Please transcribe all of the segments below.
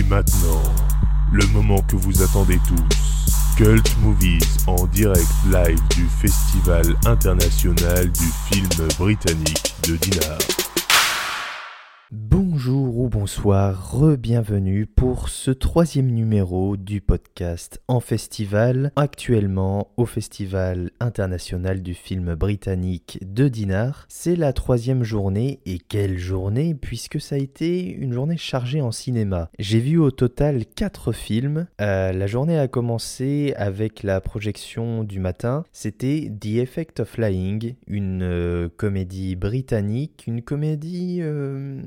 Et maintenant, le moment que vous attendez tous. Cult Movies en direct live du Festival international du film britannique de Dinard. Bonjour ou bonsoir, re-bienvenue pour ce troisième numéro du podcast en festival, actuellement au Festival international du film britannique de Dinard. C'est la troisième journée, et quelle journée, puisque ça a été une journée chargée en cinéma. J'ai vu au total quatre films. Euh, la journée a commencé avec la projection du matin, c'était The Effect of Flying, une euh, comédie britannique, une comédie... euh,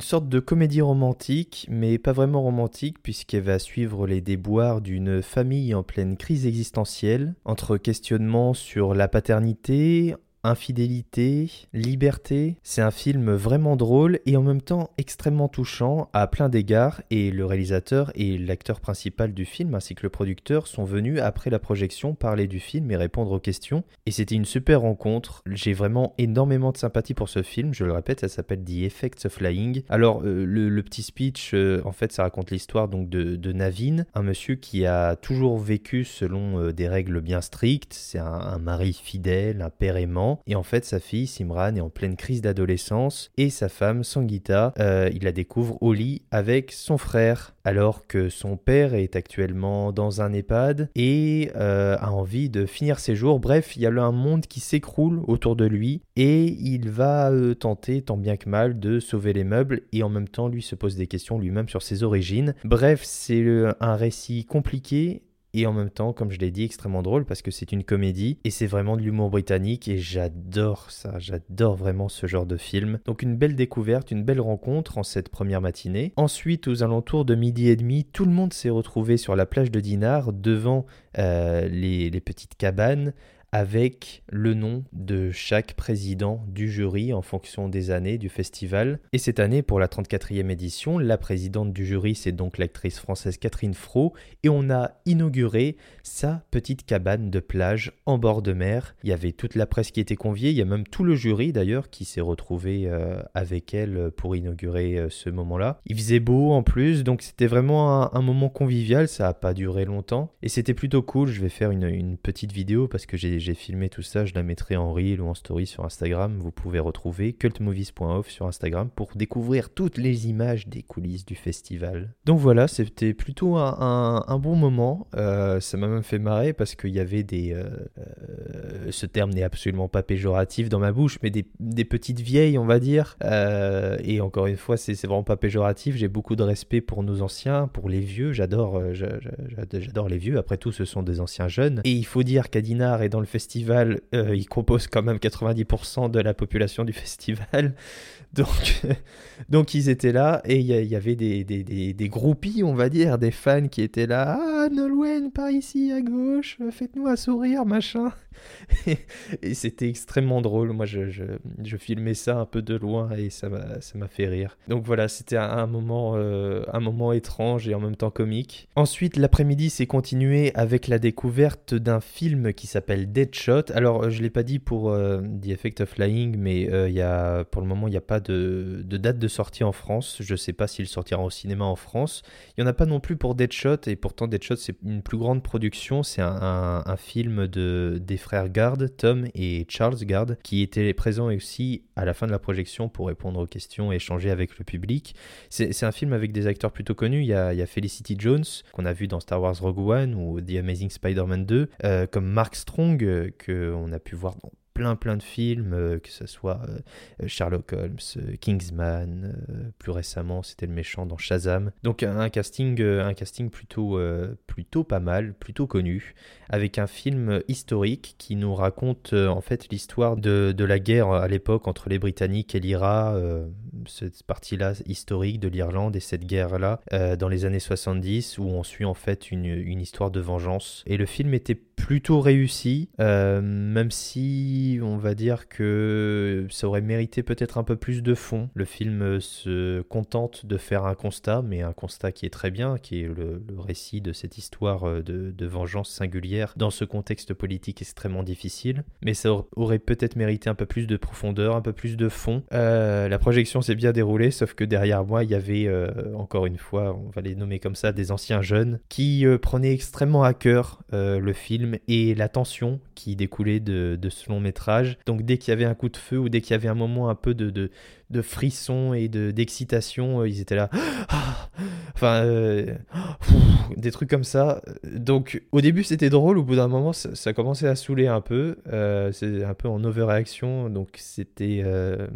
sorte de comédie romantique, mais pas vraiment romantique puisqu'elle va suivre les déboires d'une famille en pleine crise existentielle, entre questionnements sur la paternité, infidélité, liberté. C'est un film vraiment drôle et en même temps extrêmement touchant à plein d'égards et le réalisateur et l'acteur principal du film ainsi que le producteur sont venus après la projection parler du film et répondre aux questions et c'était une super rencontre. J'ai vraiment énormément de sympathie pour ce film, je le répète, ça s'appelle The Effects of Flying. Alors euh, le, petit speech euh, en fait ça raconte l'histoire donc de, Navin, un monsieur qui a toujours vécu selon euh, des règles bien strictes, c'est un mari fidèle, un père aimant et en fait, sa fille, Simran, est en pleine crise d'adolescence. Et sa femme, Sangita, euh, il la découvre au lit avec son frère. Alors que son père est actuellement dans un EHPAD et euh, a envie de finir ses jours. Bref, il y a un monde qui s'écroule autour de lui. Et il va euh, tenter, tant bien que mal, de sauver les meubles. Et en même temps, lui se pose des questions lui-même sur ses origines. Bref, c'est un récit compliqué et en même temps, comme je l'ai dit, extrêmement drôle parce que c'est une comédie et c'est vraiment de l'humour britannique et j'adore ça, j'adore vraiment ce genre de film. Donc une belle découverte, une belle rencontre en cette première matinée. Ensuite, aux alentours de midi et demi, tout le monde s'est retrouvé sur la plage de Dinard devant euh, les, les petites cabanes avec le nom de chaque président du jury en fonction des années du festival. Et cette année, pour la 34e édition, la présidente du jury, c'est donc l'actrice française Catherine Fro, et on a inauguré sa petite cabane de plage en bord de mer. Il y avait toute la presse qui était conviée, il y a même tout le jury d'ailleurs qui s'est retrouvé euh, avec elle pour inaugurer euh, ce moment-là. Il faisait beau en plus, donc c'était vraiment un, moment convivial, ça n'a pas duré longtemps, et c'était plutôt cool. Je vais faire une, une petite vidéo parce que j'ai j'ai filmé tout ça, je la mettrai en reel ou en story sur Instagram. Vous pouvez retrouver cultmovies.off sur Instagram pour découvrir toutes les images des coulisses du festival. Donc voilà, c'était plutôt un, bon moment. Euh, ça m'a même fait marrer parce qu'il y avait des... Euh, euh, ce terme n'est absolument pas péjoratif dans ma bouche, mais des, des petites vieilles, on va dire. Et encore une fois, c'est vraiment pas péjoratif. J'ai beaucoup de respect pour nos anciens, pour les vieux. J'adore j'adore les vieux. Après tout, ce sont des anciens jeunes. Et il faut dire qu'à Dinard et dans le festival, euh, il compose quand même 90% de la population du festival. Donc, donc ils étaient là et il y, avait des, des, des, groupies, on va dire, des fans qui étaient là. Ah, Nolwenn, par ici à gauche, faites-nous un sourire, machin. et, c'était extrêmement drôle. Moi, je, je, je, filmais ça un peu de loin et ça m'a fait rire. Donc voilà, c'était un, un, moment, euh, un moment étrange et en même temps comique. Ensuite, l'après-midi s'est continué avec la découverte d'un film qui s'appelle Deadshot. Alors, je ne l'ai pas dit pour euh, The Effect of Flying, mais euh, y a, pour le moment, il n'y a pas de, date de sortie en France. Je ne sais pas s'il sortira au cinéma en France. Il n'y en a pas non plus pour Deadshot, et pourtant Deadshot, c'est une plus grande production. C'est un, film de, des frères Gard, Tom et Charles Gard, qui étaient présents aussi à la fin de la projection pour répondre aux questions et échanger avec le public. C'est un film avec des acteurs plutôt connus. Il y a, Felicity Jones, qu'on a vu dans Star Wars Rogue One ou The Amazing Spider-Man 2, euh, comme Mark Strong, euh, qu'on a pu voir dans plein plein de films, euh, que ce soit euh, Sherlock Holmes, Kingsman, plus récemment c'était le méchant dans Shazam. Donc un, un casting, un casting plutôt, plutôt pas mal, plutôt connu, avec un film historique qui nous raconte en fait l'histoire de, de, la guerre à l'époque entre les Britanniques et l'IRA, cette partie-là historique de l'Irlande et cette guerre-là dans les années 70 où on suit en fait une, une, histoire de vengeance. Et le film était plutôt réussi, même si on va dire que ça aurait mérité peut-être un peu plus de fond. Le film se contente de faire un constat, mais un constat qui est très bien, qui est le, récit de cette histoire euh, de, de, vengeance singulière dans ce contexte politique extrêmement difficile. Mais ça aurait peut-être mérité un peu plus de profondeur, un peu plus de fond. Euh, la projection bien déroulée, sauf que derrière moi, il y avait, euh, encore une fois, on va les nommer comme ça, des anciens jeunes qui prenaient extrêmement à cœur le film et la tension qui découlait de, ce long métrage. Donc dès qu'il y avait un coup de feu ou dès qu'il y avait un moment un peu de, de, frissons et d'excitation, ils étaient là. Ah, enfin, des trucs comme ça. Donc au début c'était drôle, au bout d'un moment ça, ça, commençait à saouler un peu. Euh, c'est un peu en overreaction, donc c'était euh,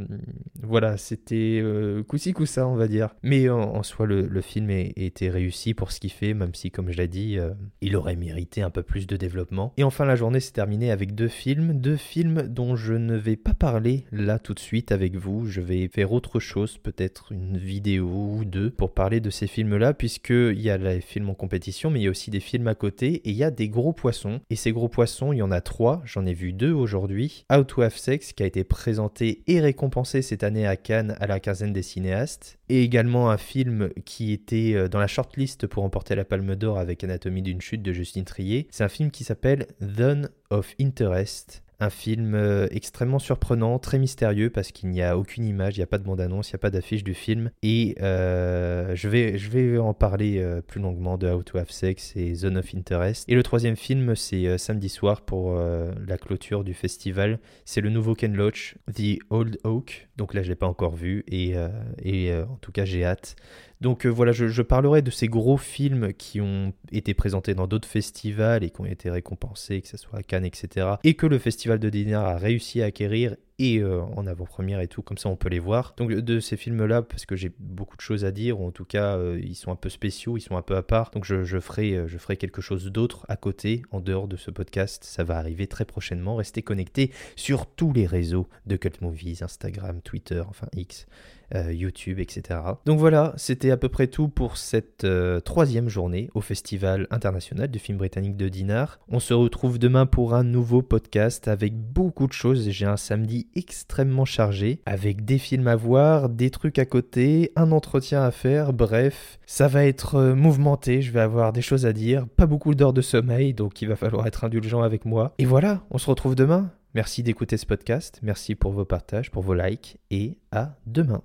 voilà, c'était euh, coup-ci coup-ça on va dire. Mais en, soi le, film était réussi pour ce qu'il fait, même si comme je l'ai dit, euh, il aurait mérité un peu plus de développement. Et enfin la journée s'est terminée avec deux films, deux films dont je ne vais pas parler là tout de suite avec vous. Je vais faire autre chose, peut-être une vidéo ou deux pour parler de ces films-là, puisque il y a les films en compétition, mais il y a aussi des films à côté et il y a des gros poissons. Et ces gros poissons, il y en a trois, j'en ai vu deux aujourd'hui. Out to Have Sex, qui a été présenté et récompensé cette année à Cannes à la quinzaine des cinéastes, et également un film qui était euh, dans la shortlist pour remporter la Palme d'Or avec Anatomie d'une chute de Justine Trier. C'est un film qui s'appelle Zone of Interest un film euh, extrêmement surprenant, très mystérieux parce qu'il n'y a aucune image, il n'y a pas de bande-annonce, il n'y a pas d'affiche du film. Et euh, je, vais, je vais en parler euh, plus longuement de How to Have Sex et Zone of Interest. Et le troisième film, c'est samedi soir pour la clôture du festival. C'est le nouveau Ken Loach, The Old Oak. Donc là, je ne l'ai pas encore vu et, et en tout cas, j'ai hâte donc voilà, je, parlerai de ces gros films qui ont été présentés dans d'autres festivals et qui ont été récompensés, que ce soit à Cannes, etc. Et que le festival de Dinard a réussi à acquérir et euh, en avant-première et tout, comme ça on peut les voir. Donc de ces films-là, parce que j'ai beaucoup de choses à dire, ou en tout cas euh, ils sont un peu spéciaux, ils sont un peu à part, donc je, ferai, je ferai quelque chose d'autre à côté, en dehors de ce podcast, ça va arriver très prochainement, restez connectés sur tous les réseaux de Cult Movies, Instagram, Twitter, enfin X, euh, YouTube, etc. Donc voilà, c'était à peu près tout pour cette euh, troisième journée au Festival international du film britannique de Dinard. On se retrouve demain pour un nouveau podcast avec beaucoup de choses. J'ai un samedi extrêmement chargé avec des films à voir, des trucs à côté, un entretien à faire, bref, ça va être euh, mouvementé, je vais avoir des choses à dire, pas beaucoup d'heures de sommeil, donc il va falloir être indulgent avec moi. Et voilà, on se retrouve demain. Merci d'écouter ce podcast, merci pour vos partages, pour vos likes, et à demain.